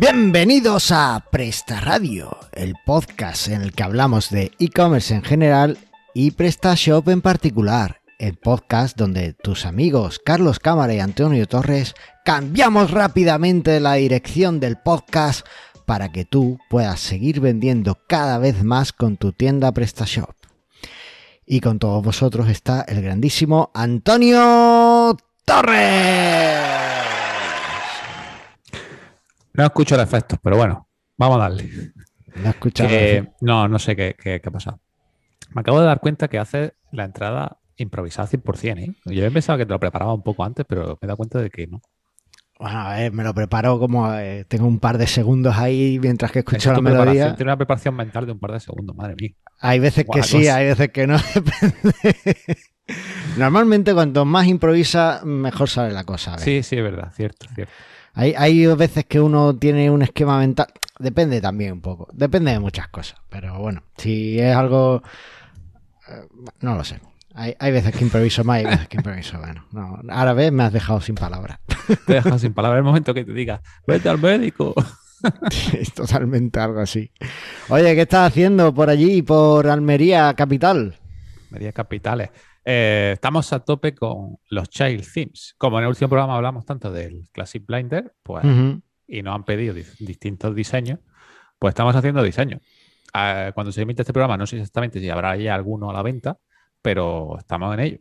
Bienvenidos a Presta Radio, el podcast en el que hablamos de e-commerce en general y PrestaShop en particular. El podcast donde tus amigos Carlos Cámara y Antonio Torres cambiamos rápidamente la dirección del podcast para que tú puedas seguir vendiendo cada vez más con tu tienda PrestaShop. Y con todos vosotros está el grandísimo Antonio Torres. No escucho los efectos, pero bueno, vamos a darle. No, Que- no, no sé qué, qué, qué ha pasado. Me acabo de dar cuenta que hace la entrada improvisada 100%, ¿eh? Yo pensado que te lo preparaba un poco antes, pero me he dado cuenta de que no. Bueno, a ver, me lo preparo como eh, tengo un par de segundos ahí mientras que escucho es la melodía. Tiene una preparación mental de un par de segundos, madre mía. Hay veces que sí, cosa. hay veces que no. Normalmente cuanto más improvisa, mejor sale la cosa. Sí, sí, es verdad, cierto, cierto. Hay, hay veces que uno tiene un esquema mental. Depende también un poco. Depende de muchas cosas. Pero bueno, si es algo. eh, No lo sé. Hay, hay veces que improviso más y hay veces que improviso menos. No, ahora ves, me has dejado sin palabras. Te dejas sin palabras el momento que te diga, vete al médico. es totalmente algo así. Oye, ¿qué estás haciendo por allí, por Almería capital? Medidas capitales. Eh, estamos a tope con los child themes. Como en el último programa hablamos tanto del Classic Blinder, pues y nos han pedido di- distintos diseños, pues estamos haciendo diseños. Ah, cuando se emite este programa, no sé exactamente si habrá ya alguno a la venta, pero estamos en ello.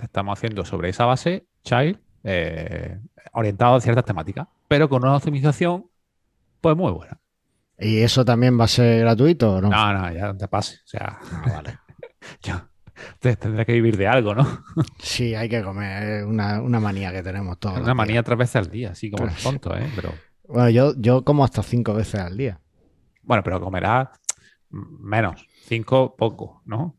Estamos haciendo sobre esa base Child eh, orientado a ciertas temáticas, pero con una optimización pues muy buena. ¿Y eso también va a ser gratuito o no? No, no, ya no te pase. O sea, Ah, vale. yo te- tendré que vivir de algo, ¿no? Sí, hay que comer. Es una, una manía que tenemos todos. Una manía días. tres veces al día, así como Pues- tonto, ¿eh? Pero Bueno, yo, yo como hasta cinco veces al día. bueno, pero comerás menos, cinco poco, ¿no?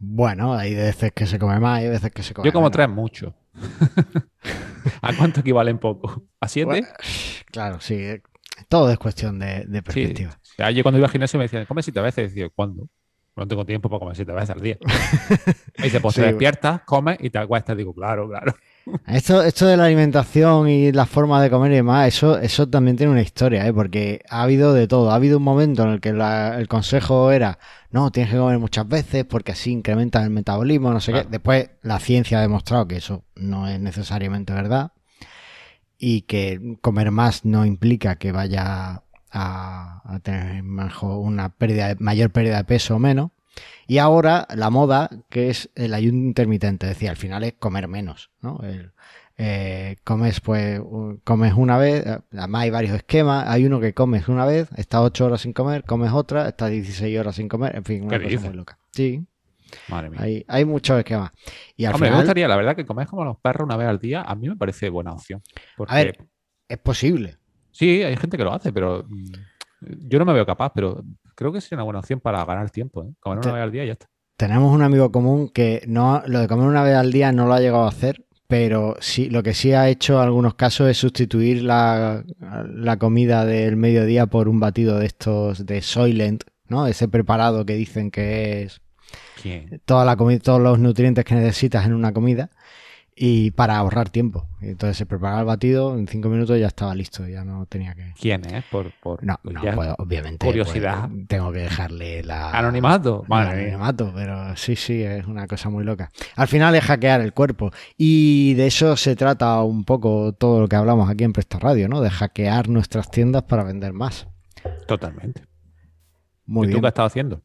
Bueno, hay veces que se come más, hay veces que se come Yo como menos. tres mucho. ¿A cuánto equivalen poco? ¿A siete? Bueno, claro, sí. eh, Todo es cuestión de, de sí. perspectiva. O sea, yo cuando iba al gimnasio me decían, come siete veces. Y decía, ¿cuándo? No tengo tiempo para comer siete veces al día. Me dice, pues Sí. te despiertas, comes y te acuestas. Digo, claro, claro. Esto, esto de la alimentación y la forma de comer y demás, eso, eso también tiene una historia, ¿eh? porque ha habido de todo. Ha habido un momento en el que la- el consejo era, no, tienes que comer muchas veces porque así incrementas el metabolismo, no sé Claro. qué. Después la ciencia ha demostrado que eso no es necesariamente verdad y que comer más no implica que vaya a, a tener mejor- una pérdida mayor pérdida de peso o menos. Y ahora la moda, que es el ayuno intermitente, es decir, al final es comer menos, ¿no? El, eh, comes pues comes una vez, además hay varios esquemas, hay uno que comes una vez, estás 8 horas sin comer, comes otra, estás 16 horas sin comer, en fin, una ¿Qué cosa muy loca. Sí, Madre mía. hay, hay muchos esquemas. Y al Hombre, me final gustaría, la verdad, que comer como los perros una vez al día, a mí me parece buena opción. Porque, A ver. es posible. Sí, hay gente que lo hace, pero mm, yo no me veo capaz, pero creo que sería una buena opción para ganar tiempo. ¿eh? Comer una vez al día y ya está. Tenemos un amigo común que no lo de comer una vez al día no lo ha llegado a hacer, pero sí, lo que sí ha hecho en algunos casos es sustituir la, la comida del mediodía por un batido de estos de Soylent, ¿no? Ese preparado que dicen que es ¿Quién? toda la comida, todos los nutrientes que necesitas en una comida y para ahorrar tiempo. Entonces se preparaba el batido, en cinco minutos ya estaba listo, ya no tenía que. ¿Quién es? Por, por No, no ya- puedo, obviamente. curiosidad. pues, tengo que dejarle la. Anonimato. mía. anonimato, pero sí, sí, es una cosa muy loca. Al final es hackear el cuerpo. Y de eso se trata un poco todo lo que hablamos aquí en Presta Radio, ¿no? De hackear nuestras tiendas para vender más. Totalmente. Muy ¿Y tú bien. qué has estado haciendo?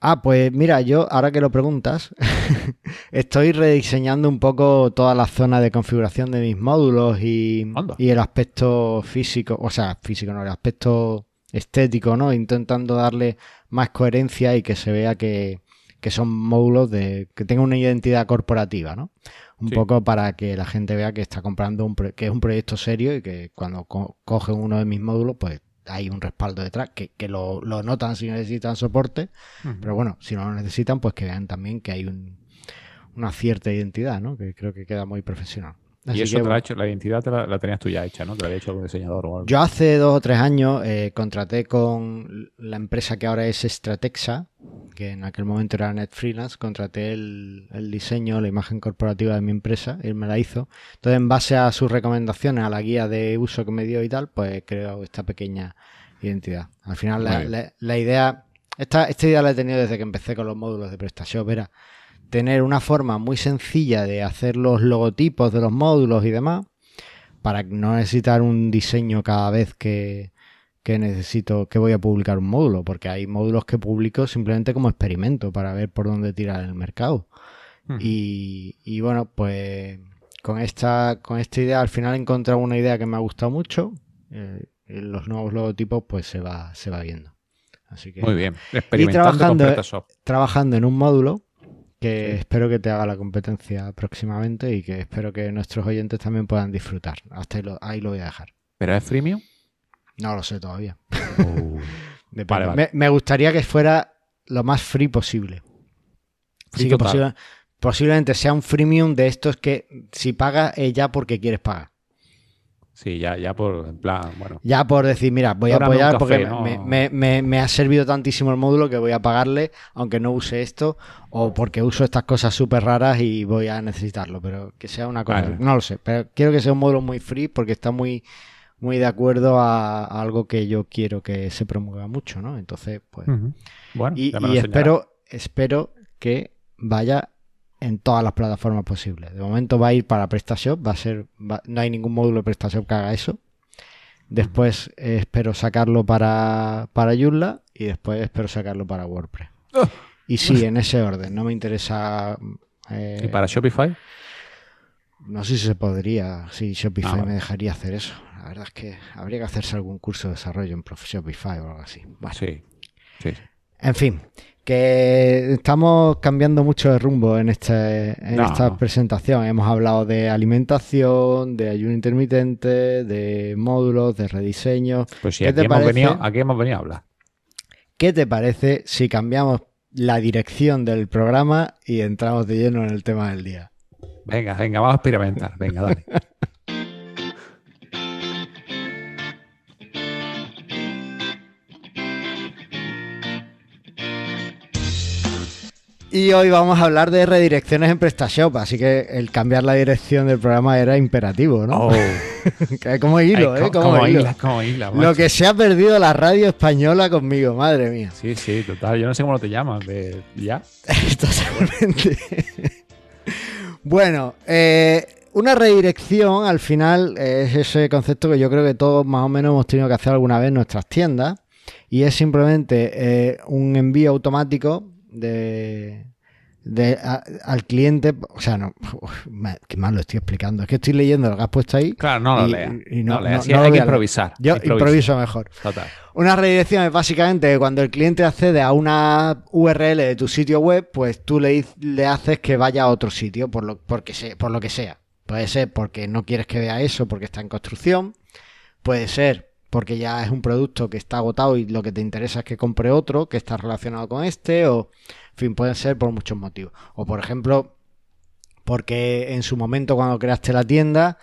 Ah, pues mira, yo ahora que lo preguntas, estoy rediseñando un poco toda la zona de configuración de mis módulos y, el aspecto físico, o sea, físico no, el aspecto estético, ¿no? Intentando darle más coherencia y que se vea que, que son módulos de que tengan una identidad corporativa, ¿no? Un Sí. poco para que la gente vea que está comprando un que es un proyecto serio y que cuando co- cogen uno de mis módulos, pues hay un respaldo detrás, que, que lo, lo notan si necesitan soporte, pero bueno, si no lo necesitan, pues que vean también que hay un- una cierta identidad, ¿no? Que creo que queda muy profesional. Así y eso que, te la, hecho, la identidad te la, la tenías tú ya hecha, ¿no? Te la había hecho algún diseñador o algo. Yo hace dos o tres años eh, contraté con la empresa que ahora es Stratexa, que en aquel momento era Net Freelance, contraté el, el, diseño, la imagen corporativa de mi empresa, él me la hizo. Entonces, en base a sus recomendaciones, a la guía de uso que me dio y tal, pues creo esta pequeña identidad. Al final, la, la, la, idea, esta, esta idea la he tenido desde que empecé con los módulos de PrestaShop, era tener una forma muy sencilla de hacer los logotipos de los módulos y demás, para no necesitar un diseño cada vez que, que necesito, que voy a publicar un módulo, porque hay módulos que publico simplemente como experimento para ver por dónde tirar el mercado. Y, y, bueno, pues con esta, con esta idea al final he encontrado una idea que me ha gustado mucho. Eh, los nuevos logotipos pues se va, se va viendo. Así que, Muy bien, y trabajando, trabajando en un módulo que sí. espero que te haga la competencia próximamente y que espero que nuestros oyentes también puedan disfrutar. Hasta ahí lo, ahí lo voy a dejar. ¿Pero es freemium? No lo sé todavía. Uh, vale, vale. Me, me, gustaría que fuera lo más free posible. Así que posible, posiblemente sea un freemium de estos que si pagas es ya porque quieres pagar. Sí, ya, ya por, en plan, bueno. Ya por decir, mira, voy a apoyar café, porque ¿no? me, me, me, ha servido tantísimo el módulo que voy a pagarle, aunque no use esto, o porque uso estas cosas súper raras y voy a necesitarlo, pero que sea una cosa, vale. no lo sé, pero quiero que sea un módulo muy free porque está muy, muy de acuerdo a, a algo que yo quiero que se promueva mucho, ¿no? Entonces, pues... Uh -huh. Bueno, y, y espero, espero que vaya en todas las plataformas posibles. De momento va a ir para PrestaShop, va a ser, va, no hay ningún módulo de PrestaShop que haga eso. Después eh, espero sacarlo para, para Joomla y después espero sacarlo para WordPress. Oh. Y sí, en ese orden. No me interesa. Eh, ¿Y para Shopify? No sé si se podría, si Shopify ah, me dejaría hacer eso. La verdad es que habría que hacerse algún curso de desarrollo en Shopify o algo así. Vale. Sí, sí. En fin, que estamos cambiando mucho de rumbo en, este, en no. esta presentación. Hemos hablado de alimentación, de ayuno intermitente, de módulos, de rediseño. Pues sí, aquí hemos, venido, aquí hemos venido a hablar. ¿Qué te parece si cambiamos la dirección del programa y entramos de lleno en el tema del día? Venga, venga, vamos a experimentar. Venga, dale. Y hoy vamos a hablar de redirecciones en PrestaShop, así que el cambiar la dirección del programa era imperativo, ¿no? Oh. como hilo, Ay, ¿eh? Como, como hilo. Isla, como isla, Lo que se ha perdido la radio española conmigo, madre mía. Sí, sí, total. Yo no sé cómo te llamas, de... ¿ya? Totalmente. bueno, eh, una redirección al final es ese concepto que yo creo que todos más o menos hemos tenido que hacer alguna vez en nuestras tiendas y es simplemente eh, un envío automático de, de a, al cliente, o sea, no, uf, qué mal lo estoy explicando, es que estoy leyendo lo que has puesto ahí. Claro, no lo leas. Y no, no, leas. no, no hay que improvisar. Yo improviso mejor. Total. Una redirección es básicamente cuando el cliente accede a una URL de tu sitio web, pues tú le, le haces que vaya a otro sitio por lo, porque se, por lo que sea. Puede ser porque no quieres que vea eso porque está en construcción. Puede ser porque ya es un producto que está agotado y lo que te interesa es que compre otro que está relacionado con este o en fin, pueden ser por muchos motivos. O por ejemplo, porque en su momento cuando creaste la tienda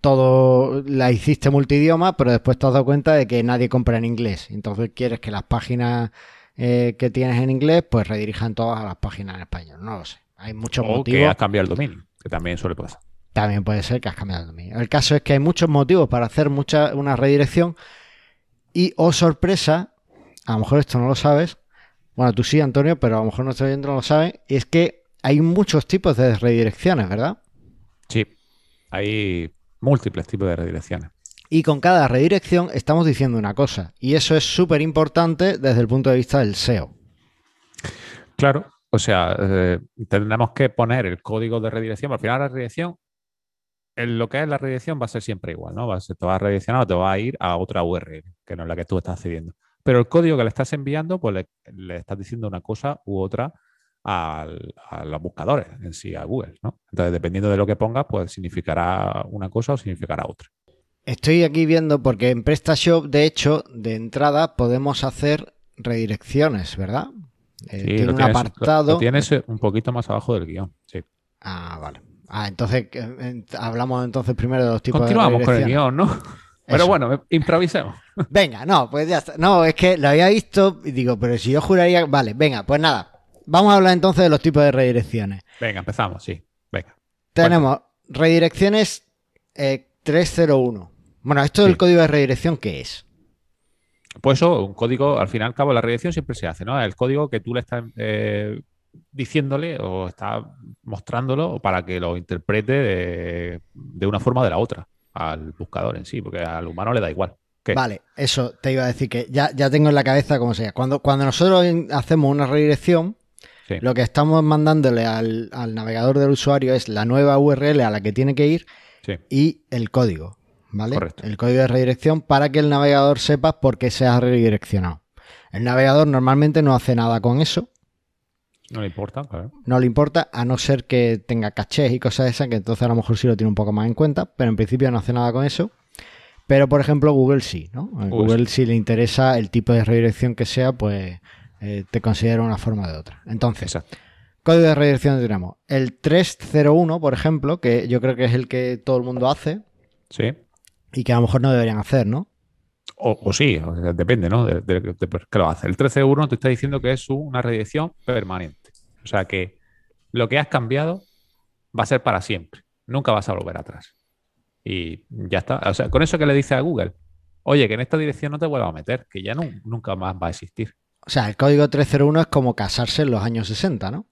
todo la hiciste multidioma, pero después te has dado cuenta de que nadie compra en inglés. Entonces quieres que las páginas eh, que tienes en inglés pues redirijan todas a las páginas en español. No lo sé. Hay muchos o motivos. que has cambiado el dominio, que también suele pasar. También puede ser que has cambiado el dominio. El caso es que hay muchos motivos para hacer mucha, una redirección y, oh sorpresa, a lo mejor esto no lo sabes, bueno, tú sí, Antonio, pero a lo mejor nuestro oyente no lo sabe, y es que hay muchos tipos de redirecciones, ¿verdad? Sí, hay múltiples tipos de redirecciones. Y con cada redirección estamos diciendo una cosa, y eso es súper importante desde el punto de vista del SEO. Claro, o sea, eh, tendremos que poner el código de redirección. Al final, la redirección en lo que es la redirección va a ser siempre igual, ¿no? Va a ser, te va a redireccionar o te va a ir a otra URL, que no es la que tú estás accediendo. Pero el código que le estás enviando, pues le, le estás diciendo una cosa u otra al, a los buscadores en sí, a Google, ¿no? Entonces, dependiendo de lo que pongas, pues significará una cosa o significará otra. Estoy aquí viendo porque en PrestaShop, de hecho, de entrada podemos hacer redirecciones, ¿verdad? Eh, sí, tiene un tienes, apartado. Lo, lo tienes un poquito más abajo del guion, sí. Ah, vale. Ah, entonces hablamos entonces primero de los tipos Continuamos de con el guion, ¿no? Pero bueno, improvisemos. Venga, no, pues ya está. No, es que lo había visto y digo, pero si yo juraría. Vale, venga, pues nada. vamos a hablar entonces de los tipos de redirecciones. Venga, empezamos, sí. Venga. Tenemos redirecciones eh, 301. Bueno, esto del código de redirección, ¿qué es? Pues eso, un código, al fin y al cabo, la redirección siempre se hace, ¿no? El código que tú le estás eh, diciéndole o estás mostrándolo para que lo interprete de, de una forma o de la otra al buscador en sí, porque al humano le da igual. ¿Qué? Vale, eso te iba a decir que ya, ya tengo en la cabeza cómo sea. Cuando, cuando nosotros hacemos una redirección, Sí. lo que estamos mandándole al, al navegador del usuario es la nueva URL a la que tiene que ir Sí. y el código, ¿vale? Correcto. El código de redirección para que el navegador sepa por qué se ha redireccionado. El navegador normalmente no hace nada con eso, No le importa, claro. no le importa, a no ser que tenga cachés y cosas de esas, que entonces a lo mejor sí lo tiene un poco más en cuenta, pero en principio no hace nada con eso. Pero, por ejemplo, Google sí, ¿no? A Google si le interesa el tipo de redirección que sea, pues eh, te considera una forma de otra. Entonces, Exacto. código de redirección tenemos el 301, por ejemplo, que yo creo que es el que todo el mundo hace Sí. y que a lo mejor no deberían hacer, ¿no? O, o sí, depende, ¿no? De, de- de qué lo hace. El 13.1 te está diciendo que es una redirección permanente. O sea que lo que has cambiado va a ser para siempre. Nunca vas a volver atrás. Y ya está. O sea, con eso que le dice a Google, oye, que en esta dirección no te vuelvas a meter, que ya nu- nunca más va a existir. O sea, el código 301 es como casarse en los años 60, ¿no?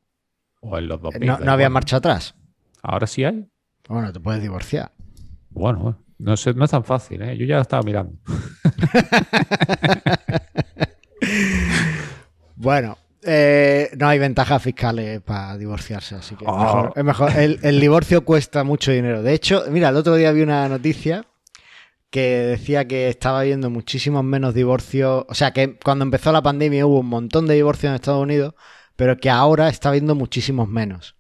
O en los 2000. No, da no había marcha atrás. Ahora sí hay. Bueno, te puedes divorciar. Bueno, no, sé, no es tan fácil, ¿eh? Yo ya lo estaba mirando. Bueno, eh, no hay ventajas fiscales para divorciarse, así que es Oh. mejor. es mejor. El, el divorcio cuesta mucho dinero. De hecho, mira, el otro día vi una noticia que decía que estaba habiendo muchísimos menos divorcios. O sea, que cuando empezó la pandemia hubo un montón de divorcios en Estados Unidos, pero que ahora está habiendo muchísimos menos.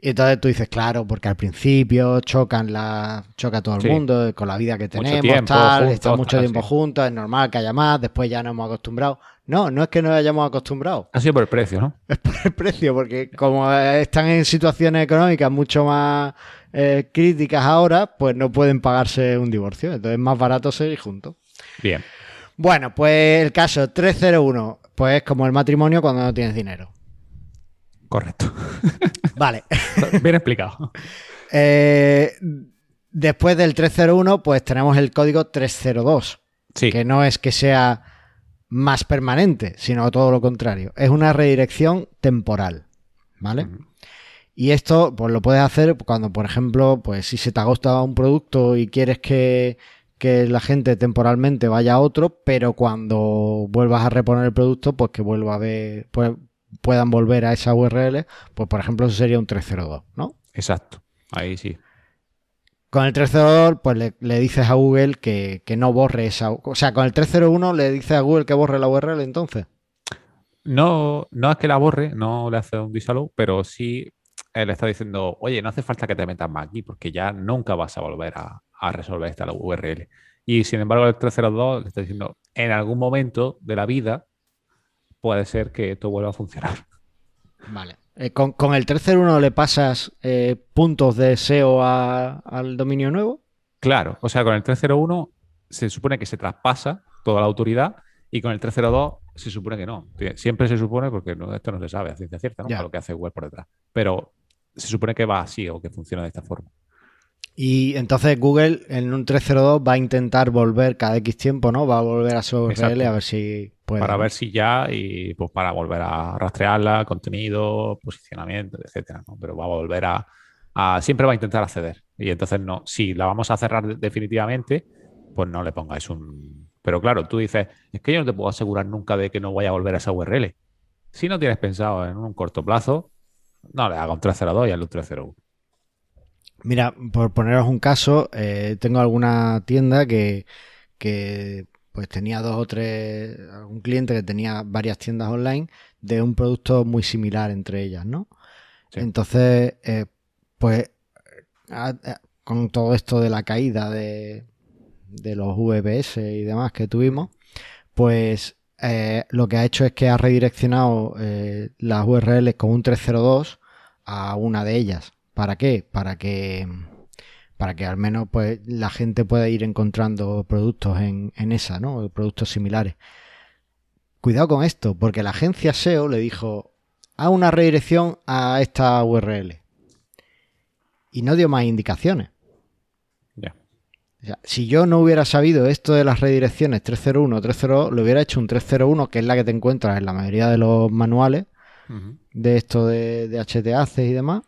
Y entonces tú dices, claro, porque al principio chocan la, choca todo el Sí. mundo con la vida que tenemos, tiempo tal, juntos, está mucho tiempo juntos, es normal que haya más, después ya nos hemos acostumbrado. No, no es que nos hayamos acostumbrado, Ha sido por el precio, ¿no? es por el precio, porque como eh, están en situaciones económicas mucho más eh, críticas ahora, pues no pueden pagarse un divorcio, entonces es más barato seguir juntos. Bien. Bueno, pues el caso 301, pues es como el matrimonio cuando no tienes dinero. Correcto. Vale. Bien explicado. Eh, después del 301, pues tenemos el código 302, Sí. que no es que sea más permanente, sino todo lo contrario. Es una redirección temporal, ¿vale? Y esto, pues lo puedes hacer cuando, por ejemplo, pues si se te ha gustado un producto y quieres que, que la gente temporalmente vaya a otro, pero cuando vuelvas a reponer el producto, pues que vuelva a ver, pues puedan volver a esa URL, pues por ejemplo eso sería un 302, ¿no? Exacto. Ahí sí. Con el 302, pues le, le dices a Google que, que no borre esa. O sea, con el 301 le dices a Google que borre la URL entonces. No, no es que la borre, no le hace un disallow, pero sí él le está diciendo, oye, no hace falta que te metas más aquí porque ya nunca vas a volver a, a resolver esta URL. Y sin embargo, el 302 le está diciendo, en algún momento de la vida puede ser que esto vuelva a funcionar. Vale. Eh, con, con el 301 le pasas eh, puntos de SEO a- al dominio nuevo. Claro, o sea, con el 301 se supone que se traspasa toda la autoridad y con el 302 se supone que no. Siempre se supone, porque no- esto no se sabe a ciencia cierta, ¿no? Ya. A lo que hace Google por detrás. Pero se supone que va así o que funciona de esta forma. Y entonces Google en un 302 va a intentar volver cada X tiempo, ¿no? Va a volver a su URL a ver si puede. para ver si ya y pues para volver a rastrearla, contenido, posicionamiento, etcétera. ¿no? Pero va a volver a, a- siempre va a intentar acceder. Y entonces no, si la vamos a cerrar de- definitivamente, pues no le pongáis un. Pero claro, tú dices, es que yo no te puedo asegurar nunca de que no vaya a volver a esa URL. Si no tienes pensado en un corto plazo, no le haga un 302 y hazle un 301. Mira, por poneros un caso, eh, tengo alguna tienda que, que pues tenía dos o tres, algún cliente que tenía varias tiendas online de un producto muy similar entre ellas, ¿no? Sí. Entonces, eh, pues a- a- con todo esto de la caída de, de los VPS y demás que tuvimos, pues eh, lo que ha hecho es que ha redireccionado eh, las URLs con un 302 a una de ellas. ¿Para qué? Para que para que al menos pues la gente pueda ir encontrando productos en, en esa, ¿no? Productos similares. Cuidado con esto, porque la agencia SEO le dijo a una redirección a esta URL. Y no dio más indicaciones. Ya. O sea, si yo no hubiera sabido esto de las redirecciones 301 302, lo hubiera hecho un 301, que es la que te encuentras en la mayoría de los manuales de esto de, de HTAC y demás,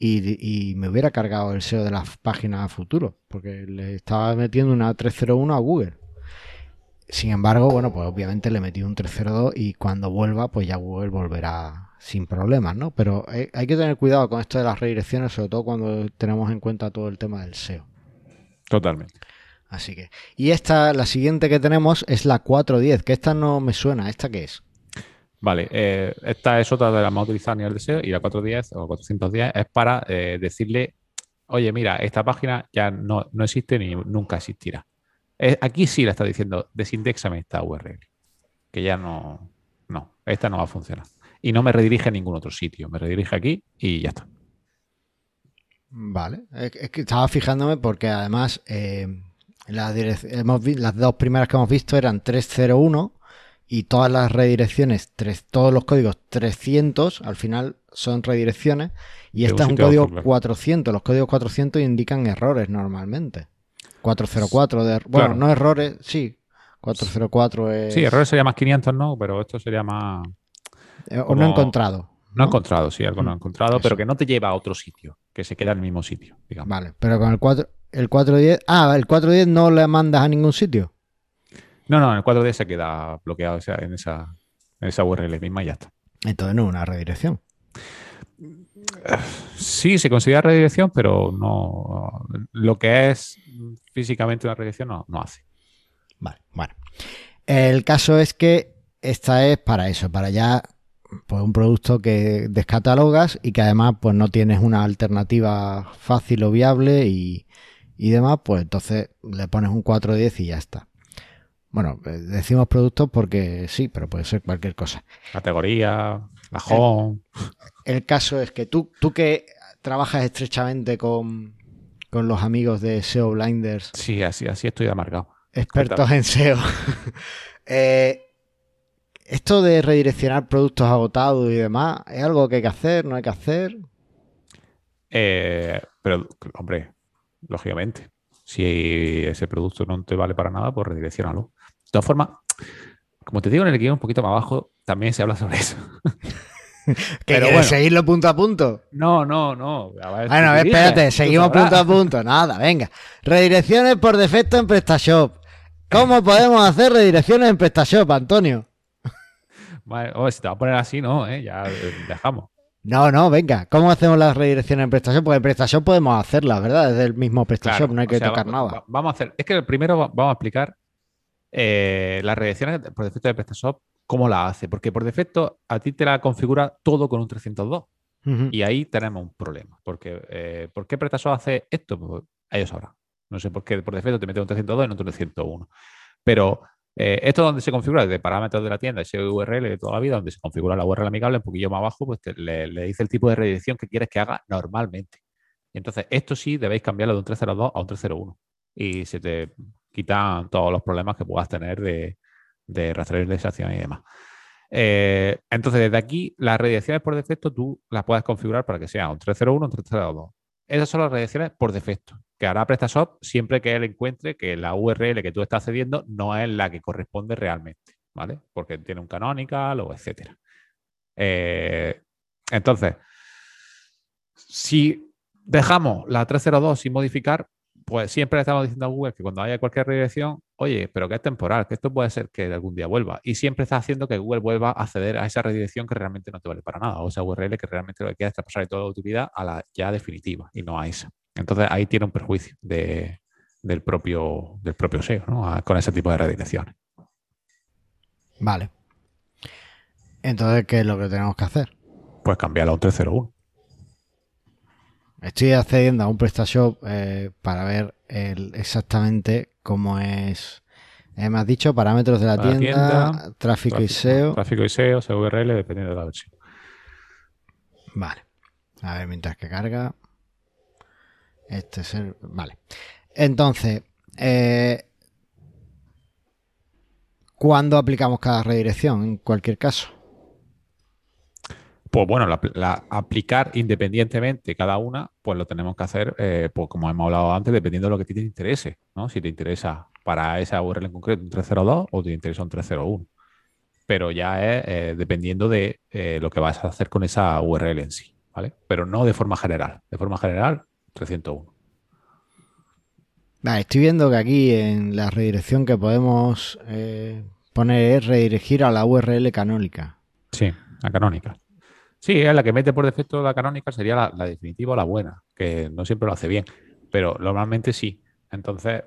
y, y me hubiera cargado el SEO de las páginas a futuro, porque le estaba metiendo una 301 a Google. Sin embargo, bueno, pues obviamente le metí un 302 y cuando vuelva, pues ya Google volverá sin problemas, ¿no? Pero eh, hay que tener cuidado con esto de las redirecciones, sobre todo cuando tenemos en cuenta todo el tema del SEO. Totalmente. Así que. Y esta, la siguiente que tenemos es la 410, que esta no me suena. ¿Esta qué es? Vale, eh, esta es otra de las más utilizadas a nivel de SEO y la 410 o 410 es para eh, decirle, oye, mira, esta página ya no, no existe ni nunca existirá. Eh, aquí sí le está diciendo, desindexame esta URL, que ya no, no, esta no va a funcionar. Y no me redirige a ningún otro sitio, me redirige aquí y ya está. Vale. Es, que estaba fijándome porque además las dos primeras que hemos visto eran 301 y todas las redirecciones, tres- todos los códigos 300 al final son redirecciones y este es un código otro, claro. 400. Los códigos 400 indican errores normalmente. 404 de... er- Bueno, Claro. no errores, sí. 404 es... Sí, errores sería más 500, ¿no? Pero esto sería más... eh, o no encontrado. No he encontrado, sí, algo no he Mm, encontrado, eso. pero que no te lleva a otro sitio, que se queda en el mismo sitio, digamos. Vale, pero con el 4... El 410... Ah, el 410 no le mandas a ningún sitio. No, no, en el 4D se queda bloqueado o sea, en, esa, en esa URL misma y ya está. Entonces no es una redirección. Sí, se considera redirección, pero no. Lo que es físicamente una redirección no, no hace. Vale, bueno. El caso es que esta es para eso, para ya pues un producto que descatalogas y que además pues no tienes una alternativa fácil o viable y, y demás, pues entonces le pones un 410 y ya está. Bueno, eh, decimos productos porque sí, pero puede ser cualquier cosa. Categoría, la home. El caso es que tú, tú que trabajas estrechamente con, con los amigos de SEO Blinders, Sí, así, así estoy amargado. expertos en SEO. Eh, esto de redireccionar productos agotados y demás, ¿es algo que hay que hacer? ¿No hay que hacer? Eh, pero, hombre, lógicamente, si ese producto no te vale para nada, pues redireccionalo. De todas formas, como te digo en el guion un poquito más abajo, también se habla sobre eso. ¿Que Pero bueno. seguirlo punto a punto? No, no, no. Ver, Bueno, a ver, espérate, seguimos punto a punto. Nada, venga. Redirecciones por defecto en PrestaShop. ¿Cómo podemos hacer redirecciones en PrestaShop, Antonio? Vale, oh, si te va a poner así, no, ¿eh? ya eh, dejamos. No, no, venga. ¿Cómo hacemos las redirecciones en PrestaShop? Porque en PrestaShop podemos hacerlas, ¿verdad? Desde el mismo PrestaShop, Claro, no hay que sea, tocar va- nada. va- vamos a hacer. Es que primero va- vamos a explicar eh, las redirecciones por defecto de PrestaShop, cómo la hace. Porque por defecto a ti te la configura todo con un 302. Ujú. Y ahí tenemos un problema. Porque, eh, ¿Por qué PrestaShop hace esto? Pues ellos sabrán. No sé por qué por defecto te mete un 302 y no un 301. Pero eh, esto donde se configura desde parámetros de la tienda, ese URL de toda la vida, donde se configura la URL amigable, un poquillo más abajo, pues te- le, le dice el tipo de redirección que quieres que haga normalmente. Y entonces, esto sí debéis cambiarlo de un 302 a un 301. Y se te quitan todos los problemas que puedas tener de, de rastrerización y demás. Eh, entonces, desde aquí, las redirecciones por defecto tú las puedes configurar para que sea un 301 o un 302. Esas son las redirecciones por defecto, que hará PrestaShop siempre que él encuentre que la URL que tú estás cediendo no es la que corresponde realmente, ¿vale? Porque tiene un canonical o etcétera. Eh, entonces, si dejamos la 302 sin modificar, pues siempre le estamos diciendo a Google que cuando haya cualquier redirección, oye, pero que es temporal, que esto puede ser que algún día vuelva. Y siempre está haciendo que Google vuelva a acceder a esa redirección que realmente no te vale para nada, o esa URL que realmente lo que quieres es traspasar de toda la utilidad a la ya definitiva y no a esa. Entonces ahí tiene un perjuicio de- del, propio, del propio SEO, ¿no? A- con ese tipo de redirecciones. Vale. Entonces, ¿qué es lo que tenemos que hacer? Pues cambiarlo a un 301. Estoy accediendo a un PrestaShop eh, para ver el- exactamente cómo es. eh, me has dicho parámetros de la tienda, tienda, tráfico, y SEO. Tráfico y SEO, SEO URL, dependiendo de la versión. Vale. A ver, mientras que carga. Este es el. Vale. Entonces, eh, ¿cuándo aplicamos cada redirección? En cualquier caso. Pues bueno, la, aplicar independientemente cada una, pues lo tenemos que hacer, eh, pues como hemos hablado antes, dependiendo de lo que te interese, ¿no? Si te interesa para esa URL en concreto un 302 o te interesa un 301. Pero ya es eh, dependiendo de eh, lo que vas a hacer con esa URL en sí, ¿vale? Pero no de forma general. De forma general, 301. Vale, estoy viendo que aquí en la redirección que podemos poner es redirigir a la URL canónica. Sí, la canónica. Sí, es la que mete por defecto la canónica sería la, definitiva o la buena, que no siempre lo hace bien, pero normalmente sí. Entonces,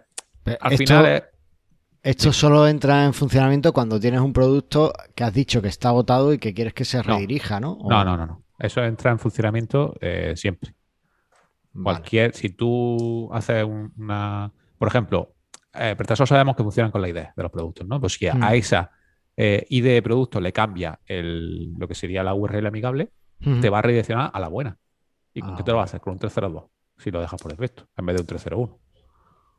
al final Esto solo entra en funcionamiento cuando tienes un producto que has dicho que está agotado y que quieres que se redirija, ¿no? No, no, no, no. Eso entra en funcionamiento eh, siempre. Cualquier, si tú haces una, por ejemplo, eh, sabemos que funcionan con la idea de los productos, ¿no? Pues si a mm. esa eh, ID de producto le cambia el, lo que sería la URL amigable, te va a redireccionar a la buena. ¿Y con qué te lo va a hacer? Con un 302, si lo dejas por defecto, en vez de un 301.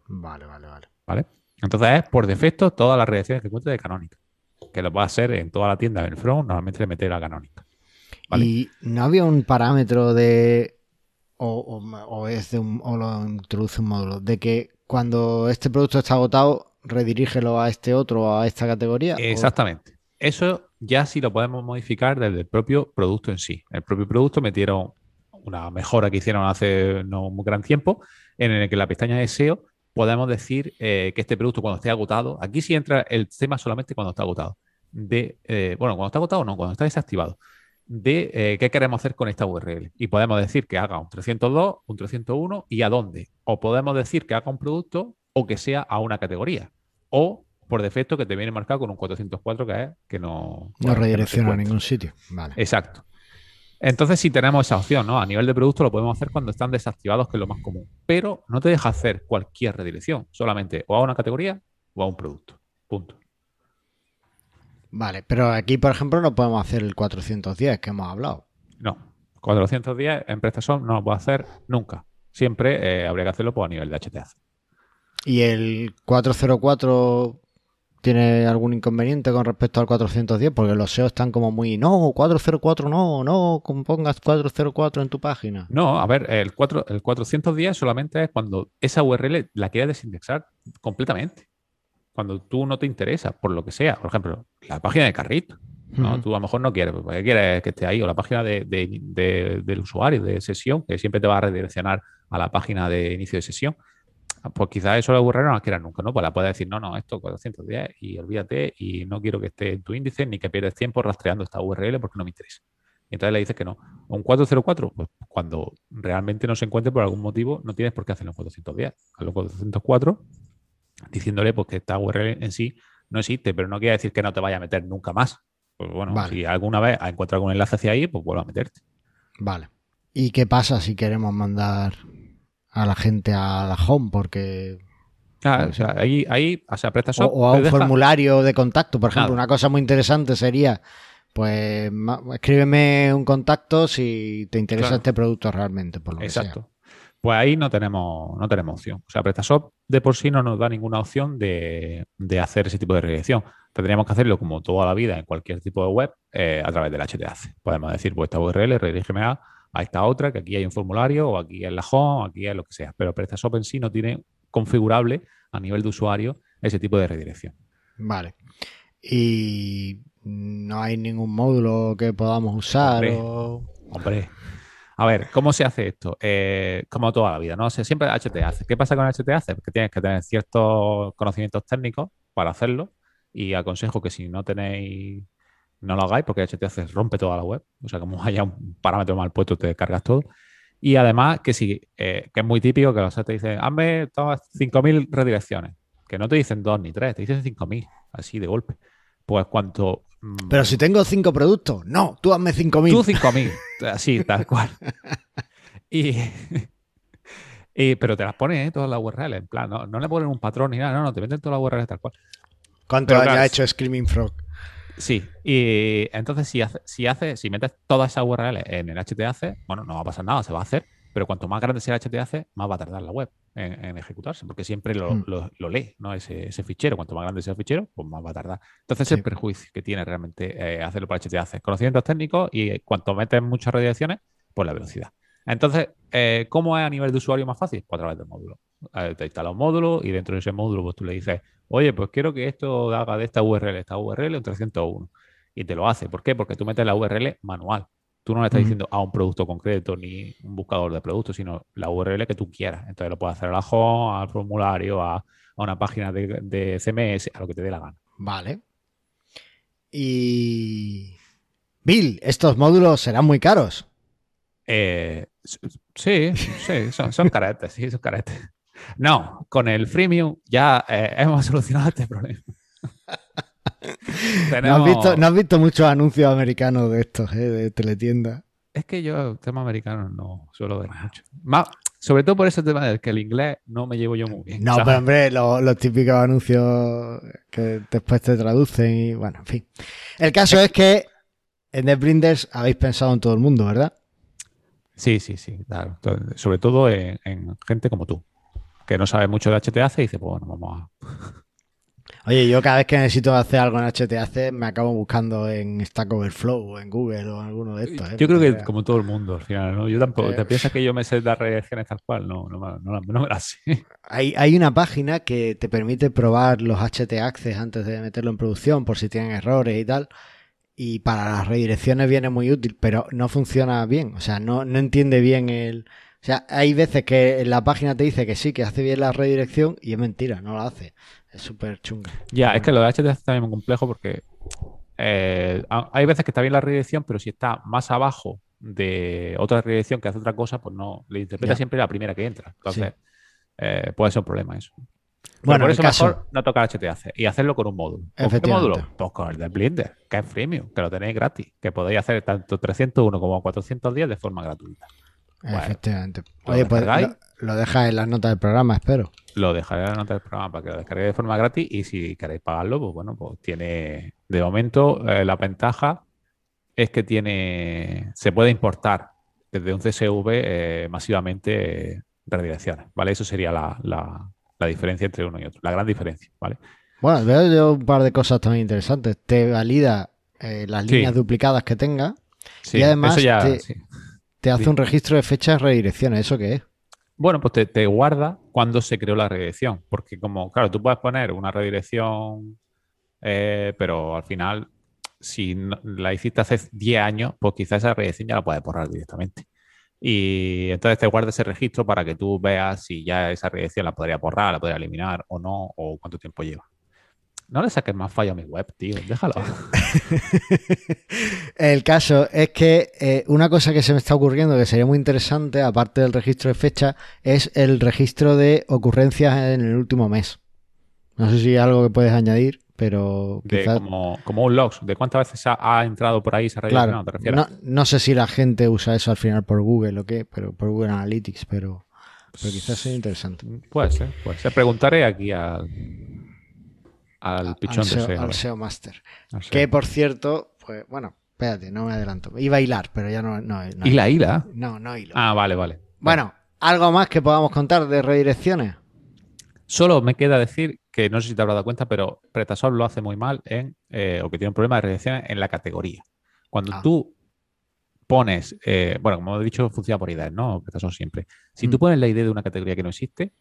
Vale, vale, vale. ¿Vale? Entonces es por defecto todas las redirecciones que encuentres de canónica. Que lo va a hacer en toda la tienda del front, normalmente le mete la canónica. ¿Y no había un parámetro de. O, es de un, o lo introduce un módulo, de que cuando este producto está agotado, redirígelo a este otro a esta categoría. Exactamente. Eso ya sí lo podemos modificar desde el propio producto en sí. El propio producto metieron una mejora que hicieron hace no muy gran tiempo, en el que la pestaña de SEO podemos decir eh, que este producto cuando esté agotado, aquí sí entra el tema solamente cuando está agotado. De, eh, bueno, cuando está agotado no, cuando está desactivado, de eh, qué queremos hacer con esta URL. Y podemos decir que haga un 302, un 301 y a dónde. O podemos decir que haga un producto o que sea a una categoría. O por defecto que te viene marcado con un 404 que es que no... No redirecciona a ningún sitio. Vale. Exacto. Entonces, si tenemos esa opción, ¿no? A nivel de producto lo podemos hacer cuando están desactivados, que es lo más común. Pero no te deja hacer cualquier redirección, solamente o a una categoría o a un producto. Punto. Vale, pero aquí, por ejemplo, no podemos hacer el 410 que hemos hablado. No, 410 en PrestaShop no lo puedo hacer nunca. Siempre eh, habría que hacerlo por a nivel de HTAC. ¿Y el 404 tiene algún inconveniente con respecto al 410? Porque los SEO están como muy, no, 404 no, no, pongas 404 en tu página. No, a ver, el, 4, el 410 solamente es cuando esa URL la quieres desindexar completamente. Cuando tú no te interesa, por lo que sea. Por ejemplo, la página de carrito. ¿no? Tú a lo mejor no quieres, porque quieres que esté ahí, o la página del usuario de sesión, que siempre te va a redireccionar a la página de inicio de sesión pues quizás eso la URL no la quieras nunca, ¿no? Pues la puedes decir, no, no, esto 410 y olvídate y no quiero que esté en tu índice ni que pierdas tiempo rastreando esta URL porque no me interesa. Y entonces le dices que no. Un 404, pues cuando realmente no se encuentre por algún motivo, no tienes por qué hacerlo en 410. Hazlo en 404, diciéndole pues, que esta URL en sí no existe, pero no quiere decir que no te vaya a meter nunca más. Pues bueno, si alguna vez encuentras algún enlace hacia ahí, pues vuelve a meterte. Vale. ¿Y qué pasa si queremos mandar a la gente a la home porque o sea, ahí, ahí o sea, o, a un formulario de contacto, por ejemplo, una cosa muy interesante sería pues escríbeme un contacto si te interesa este producto realmente, por lo Exacto. Pues ahí no tenemos, no tenemos opción. O sea, PrestaShop de por sí no nos da ninguna opción de, hacer ese tipo de redirección. Tendríamos que hacerlo como toda la vida en cualquier tipo de web eh, a través del HTAC. Podemos decir, pues esta URL, redirígeme a a esta otra, que aquí hay un formulario, o aquí es la home, aquí es lo que sea. Pero PrestaShop en sí no tiene configurable a nivel de usuario ese tipo de redirección. Vale. Y no hay ningún módulo que podamos usar. Hombre, A ver, ¿cómo se hace esto? Eh, como toda la vida, ¿no? siempre HTAC. ¿Qué pasa con HTAC? Que tienes que tener ciertos conocimientos técnicos para hacerlo y aconsejo que si no tenéis no lo hagáis porque HTTP rompe toda la web. O sea, como haya un parámetro mal puesto, te cargas todo. Y además, que sí, eh, que es muy típico que los te dicen, hazme todas 5.000 redirecciones. Que no te dicen dos ni tres, te dicen 5.000, así de golpe. Pues cuanto. Mm, pero si tengo cinco productos, no, tú hazme 5.000. Tú 5.000, así, tal cual. y, pero te las pones, ¿eh? todas las URLs, en plan, no, le ponen un patrón ni nada, no, no, te meten todas las URLs tal cual. ¿Cuánto haya hecho Screaming Frog? Sí, y entonces si hace, si hace, si metes toda esa URL en el HTAC, bueno, no va a pasar nada, se va a hacer, Pero cuanto más grande sea el HTAC, más va a tardar la web en, ejecutarse, porque siempre lo, Mm. lo- lo lee, ¿no? Ese, ese fichero. Cuanto más grande sea el fichero, pues más va a tardar. Entonces, el Sí. perjuicio que tiene realmente eh, hacerlo para HTAC. Conocimientos técnicos y eh, cuanto metes muchas redirecciones, pues la velocidad. Entonces, eh, ¿cómo es a nivel de usuario más fácil? Pues a través del módulo. Te instala un módulo y dentro de ese módulo pues tú le dices, oye, pues quiero que esto haga de esta URL, esta URL un 301. Y te lo hace. ¿Por qué? Porque tú metes la URL manual. Tú no le estás diciendo a un producto concreto ni un buscador de productos, sino la URL que tú quieras. Entonces lo puedes hacer a la home, al formulario, a, a una página de, de CMS, a lo que te dé la gana. Vale. Y... Bill, estos módulos serán muy caros. Eh, sí, sí, son, son caretes, sí, son caretes. No, con el freemium ya eh, hemos solucionado este problema. ¿No has, visto, no has visto muchos anuncios americanos de estos, eh, de teletienda? Es que yo temas americanos no suelo ver mucho. Más, sobre todo por ese tema del que el inglés no me llevo yo muy bien. No, ¿sabes? pero hombre, lo- los típicos anuncios que después te traducen y bueno, en fin. El caso es que en NetBlinders habéis pensado en todo el mundo, ¿verdad? Sí, sí, sí, claro. Sobre todo en, en gente como tú, que no sabe mucho de HTAC y dice, pues bueno, vamos a... Oye, yo cada vez que necesito hacer algo en HTAC me acabo buscando en Stack Overflow o en Google o en alguno de estos. ¿eh? Yo creo que como todo el mundo al final, ¿no? Yo tampoco, ¿te piensas que yo me sé dar redirecciones tal cual? No, no, no, no me las sé. Hay, hay una página que te permite probar los HT Access antes de meterlo en producción por si tienen errores y tal. Y para las redirecciones viene muy útil, pero no funciona bien. O sea, no, no entiende bien el. O sea, hay veces que en la página te dice que sí, que hace bien la redirección y es mentira, no la hace. Es súper chunga. Ya, es que lo de HTTP es también muy complejo porque eh, ha- hay veces que está bien la redirección, pero si está más abajo de otra redirección que hace otra cosa, pues no, le interpreta Ya. siempre la primera que entra. Entonces, eh, puede ser un problema eso. Pero Bueno, por eso caso- mejor no tocar HTAC y hacerlo con un módulo. ¿Con qué Efectivamente. módulo? Pues con el de Blender, que es freemium, que lo tenéis gratis, que podéis hacer tanto 301 como 410 de forma gratuita. Efectivamente. ¿lo Oye, pues lo, lo en las notas del programa, espero. Lo dejaré en la nota del programa para que lo descarguéis de forma gratis y si queréis pagarlo, pues bueno, pues tiene, de momento, eh, la ventaja es que tiene, se puede importar desde un CSV eh, masivamente eh, redirecciones, ¿vale? Eso sería la, la- la diferencia entre uno y otro, la gran diferencia, ¿vale? Bueno, veo yo un par de cosas también interesantes. Te valida eh, las Sí. líneas duplicadas que tenga, Sí, Y además eso ya, te- sí. Te hace un registro de fechas redirecciones. ¿Eso qué es? Bueno, pues te, te guarda cuando se creó la redirección, porque como, claro, tú puedes poner una redirección, eh, pero al final, si no- la hiciste hace 10 años, pues quizás esa redirección ya la puedes borrar directamente. Y entonces te guarda ese registro para que tú veas si ya esa redirección la podría borrar, la podría eliminar o no, o cuánto tiempo lleva. No le saques más fallo a mi web, tío, déjalo. El caso es que eh, una cosa que se me está ocurriendo que sería muy interesante, aparte del registro de fecha, es el registro de ocurrencias en el último mes. No sé si es algo que puedes añadir, pero quizás... como, como un logs, de cuántas veces ha, ha entrado por ahí esa redirección, Claro, ¿te no, no sé si la gente usa eso al final por Google o qué, pero por Google Analytics, pero, pero quizás sea interesante. Puede ser, puede ser. Preguntaré aquí al, al pichón de SEO, SEO. al SEO Master. al SEO. Que por cierto, pues bueno, espérate, no me adelanto. Iba a hilar, pero ya no. no, no ¿Y la hila? No, no hilo. Ah, vale, vale. Bueno, ¿algo más que podamos contar de redirecciones? Solo me queda decir que no sé si te habrás dado cuenta, pero Pretasol lo hace muy mal en, eh, o que tiene un problema de redirecciones en la categoría. Cuando Ah. tú pones, eh, bueno, como he dicho, funciona por ideas, ¿no? Pretasol siempre. Si Mm. tú pones la idea de una categoría que no existe,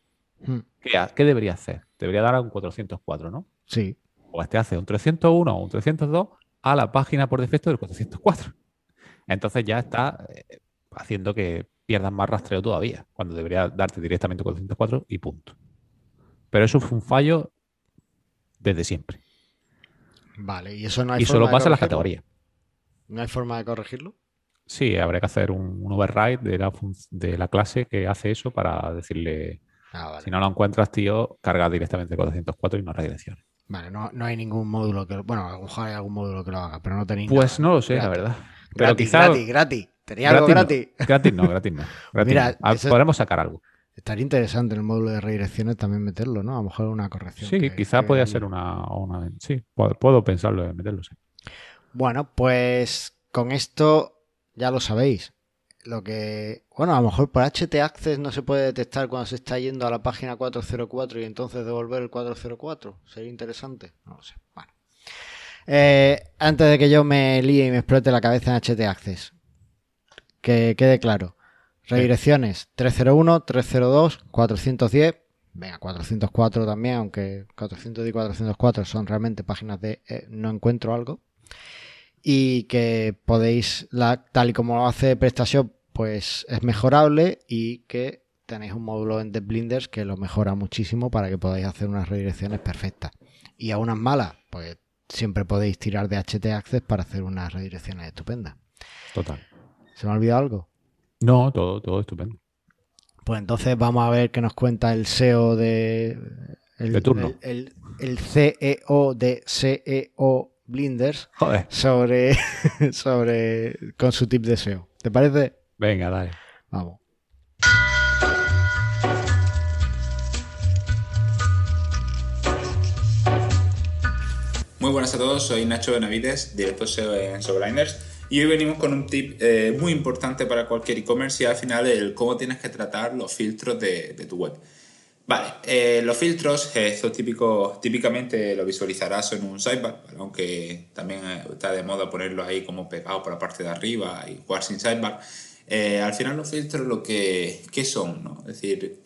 Hmm, ¿qué, debería hacer? Debería dar a un 404, ¿no? Sí. Pues te hace un 301 o un 302 a la página por defecto del 404. Entonces ya está eh, haciendo que pierdas más rastreo todavía, cuando debería darte directamente 404 y punto. Pero eso fue un fallo desde siempre. Vale, y eso no hay Y forma solo pasa en las categorías. ¿No hay forma de corregirlo? Sí, habría que hacer un, un override de la, de la clase que hace eso para decirle, Ah, vale. si no lo encuentras, tío, carga directamente 404 y no redirecciones. Vale, no, no hay ningún módulo que. Bueno, a lo mejor hay algún módulo que lo haga, pero no tenéis. Pues nada. no lo sé, la Gratis. verdad. Pero Gratis, quizá gratis, gratis. Tenía algo Gratis gratis. gratis no, gratis no. Gratis Mira, no. Ah, eso- Podremos sacar algo. Estaría interesante en el módulo de redirecciones también meterlo, ¿no? A lo mejor una corrección. Sí, que- quizá que podría ser una, una- Sí, puedo, puedo pensarlo en meterlo, sí. Bueno, pues con esto ya lo sabéis. Lo que, bueno, a lo mejor por HT Access no se puede detectar cuando se está yendo a la página 404 y entonces devolver el 404. Sería interesante. No lo sé. Bueno. Eh, antes de que yo me líe y me explote la cabeza en HT Access, que quede claro. Redirecciones 301, 302, 410, venga, 404 también, aunque 400 y 404 son realmente páginas de eh, no encuentro algo. Y que podéis, la, tal y como lo hace PrestaShop, pues es mejorable y que tenéis un módulo en Blinders que lo mejora muchísimo para que podáis hacer unas redirecciones perfectas. Y a unas malas, pues siempre podéis tirar de HT Access para hacer unas redirecciones estupendas. Total. ¿Se me ha olvidado algo? No, todo, todo estupendo. Pues entonces vamos a ver qué nos cuenta el SEO de. El, De turno. El, el CEO de CEO Blinders Joder. sobre, sobre. con su tip de SEO. ¿Te parece? Venga, dale. Vamos. Muy buenas a todos, soy Nacho Benavides, director SEO en Sobliners y hoy venimos con un tip eh, muy importante para cualquier e-commerce y al final el cómo tienes que tratar los filtros de, de tu web. Vale, eh, los filtros, eh, esto típico, típicamente lo visualizarás en un sidebar, aunque también eh, está de moda ponerlos ahí como pegados por la parte de arriba y jugar sin sidebar. Al final los filtros lo que ¿qué son, ¿no? Es decir,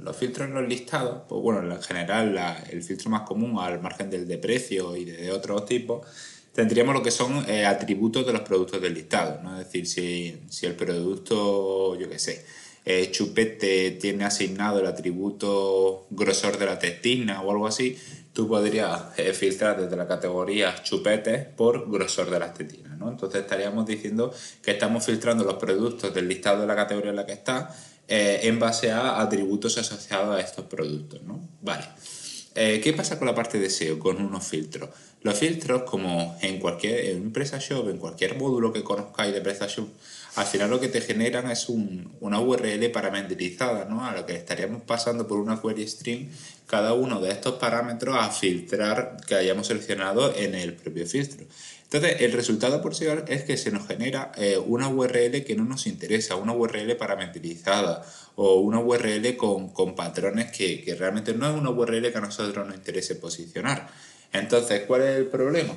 los filtros en los listados, pues bueno, en general el filtro más común al margen del de precio y de, otros tipos, tendríamos lo que son atributos de los productos del listado, ¿no? Es decir, si, si el producto, yo qué sé, eh, chupete tiene asignado el atributo grosor de la testina o algo así, tú podrías eh, filtrar desde la categoría chupetes por grosor de las tetinas, ¿no? Entonces estaríamos diciendo que estamos filtrando los productos del listado de la categoría en la que está eh, en base a atributos asociados a estos productos, ¿no? Vale. ¿Qué pasa con la parte de SEO, con unos filtros? Los filtros, como en cualquier en PrestaShop, en cualquier módulo que conozcáis de PrestaShop, al final lo que te generan es un- una URL parametrizada, ¿no? A la que estaríamos pasando por una query string cada uno de estos parámetros a filtrar que hayamos seleccionado en el propio filtro. Entonces, el resultado por sí es que se nos genera eh, una URL que no nos interesa, una URL parametrizada o una URL con, con patrones que, que realmente no es una URL que a nosotros nos interese posicionar. Entonces, ¿cuál es el problema?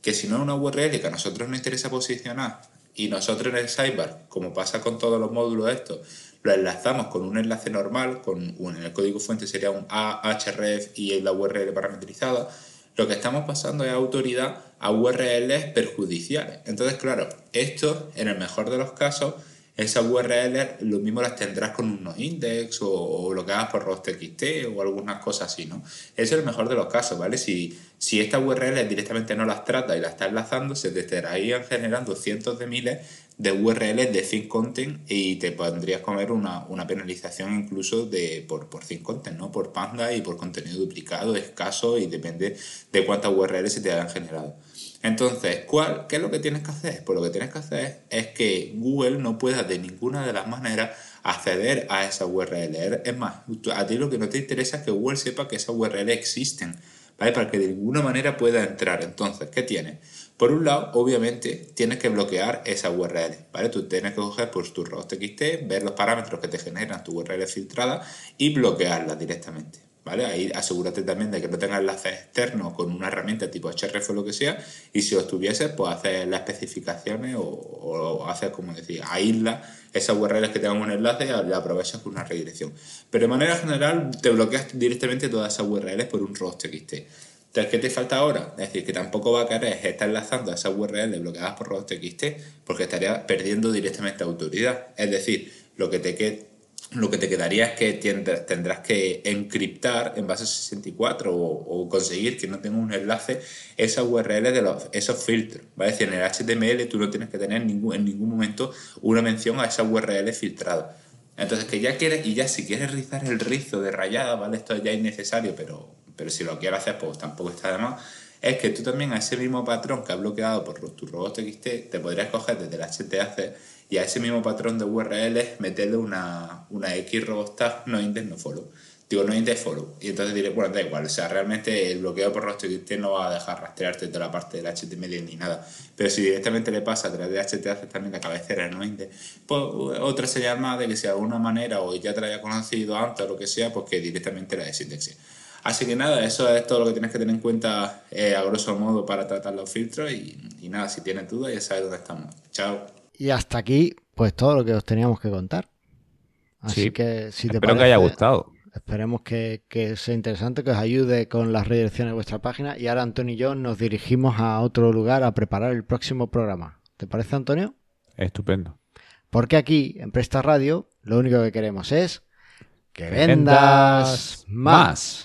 Que si no es una URL que a nosotros nos interesa posicionar y nosotros en el sidebar, como pasa con todos los módulos estos, lo enlazamos con un enlace normal, con un, en el código fuente sería un ahref y la URL parametrizada, lo que estamos pasando es autoridad a URLs perjudiciales. Entonces, claro, esto en el mejor de los casos, esas URLs lo mismo las tendrás con unos index o, o lo que hagas por rost.txt o algunas cosas así, ¿no? Ese es el mejor de los casos, ¿vale? Si, si estas URLs directamente no las trata y las está enlazando, se te estarían generando cientos de miles de URLs de thin content y te podrías comer una, una penalización incluso de por, por thin content, ¿no? Por panda y por contenido duplicado, escaso y depende de cuántas URLs se te hayan generado. Entonces, ¿cuál, ¿qué es lo que tienes que hacer? Pues lo que tienes que hacer es que Google no pueda de ninguna de las maneras acceder a esa URL. Es más, a ti lo que no te interesa es que Google sepa que esas URL existen, ¿vale? Para que de ninguna manera pueda entrar. Entonces, ¿qué tienes? Por un lado, obviamente, tienes que bloquear esa URL, ¿vale? Tú tienes que coger pues, tu rost.txt, ver los parámetros que te generan tu URL filtrada y bloquearla directamente, ¿vale? Ahí asegúrate también de que no tengas enlaces externos con una herramienta tipo href o lo que sea y si los tuvieses, pues haces las especificaciones o, o como decir, aísla esas URLs que tengan un enlace y la aprovechas con una redirección. Pero de manera general te bloqueas directamente todas esas URLs por un rost.txt. Entonces, ¿qué te falta ahora? Es decir, que tampoco va a querer estar enlazando a esas URLs bloqueadas por rost.txt porque estaría perdiendo directamente autoridad. Es decir, lo que te, que- lo que te quedaría es que tendrás que encriptar en base 64 o, o conseguir que no tenga un enlace esa URL de los, esos filtros. ¿vale? Es decir, en el HTML tú no tienes que tener ningún, en ningún momento una mención a esa URL filtrada. Entonces, que ya quieres, y ya si quieres rizar el rizo de rayada, ¿vale? Esto ya es innecesario, pero, pero si lo quieres hacer, pues tampoco está de más. Es que tú también a ese mismo patrón que has bloqueado por tu robot.txt, te podrías coger desde el HTAC y a ese mismo patrón de URL meterle una, una X robot tag no index no follow. Digo, no hay follow. Y entonces diré, bueno, da igual. O sea, realmente el bloqueo por rostro no va a dejar rastrearte toda la parte del HTML ni nada. Pero si directamente le pasa a través de HT hace también la cabecera no inde, pues otra señal más de que si de alguna manera o ya te la haya conocido antes o lo que sea, pues que directamente la desindexie. Así que nada, eso es todo lo que tienes que tener en cuenta eh, a grosso modo para tratar los filtros. Y, y nada, si tienes dudas ya sabes dónde estamos. Chao. Y hasta aquí, pues todo lo que os teníamos que contar. Así que si te Espero que haya gustado. Esperemos que, sea interesante, que os ayude con las redirecciones de vuestra página. Y ahora Antonio y yo nos dirigimos a otro lugar a preparar el próximo programa. ¿Te parece, Antonio? Estupendo. Porque aquí, en Presta Radio, lo único que queremos es que, vendas, más.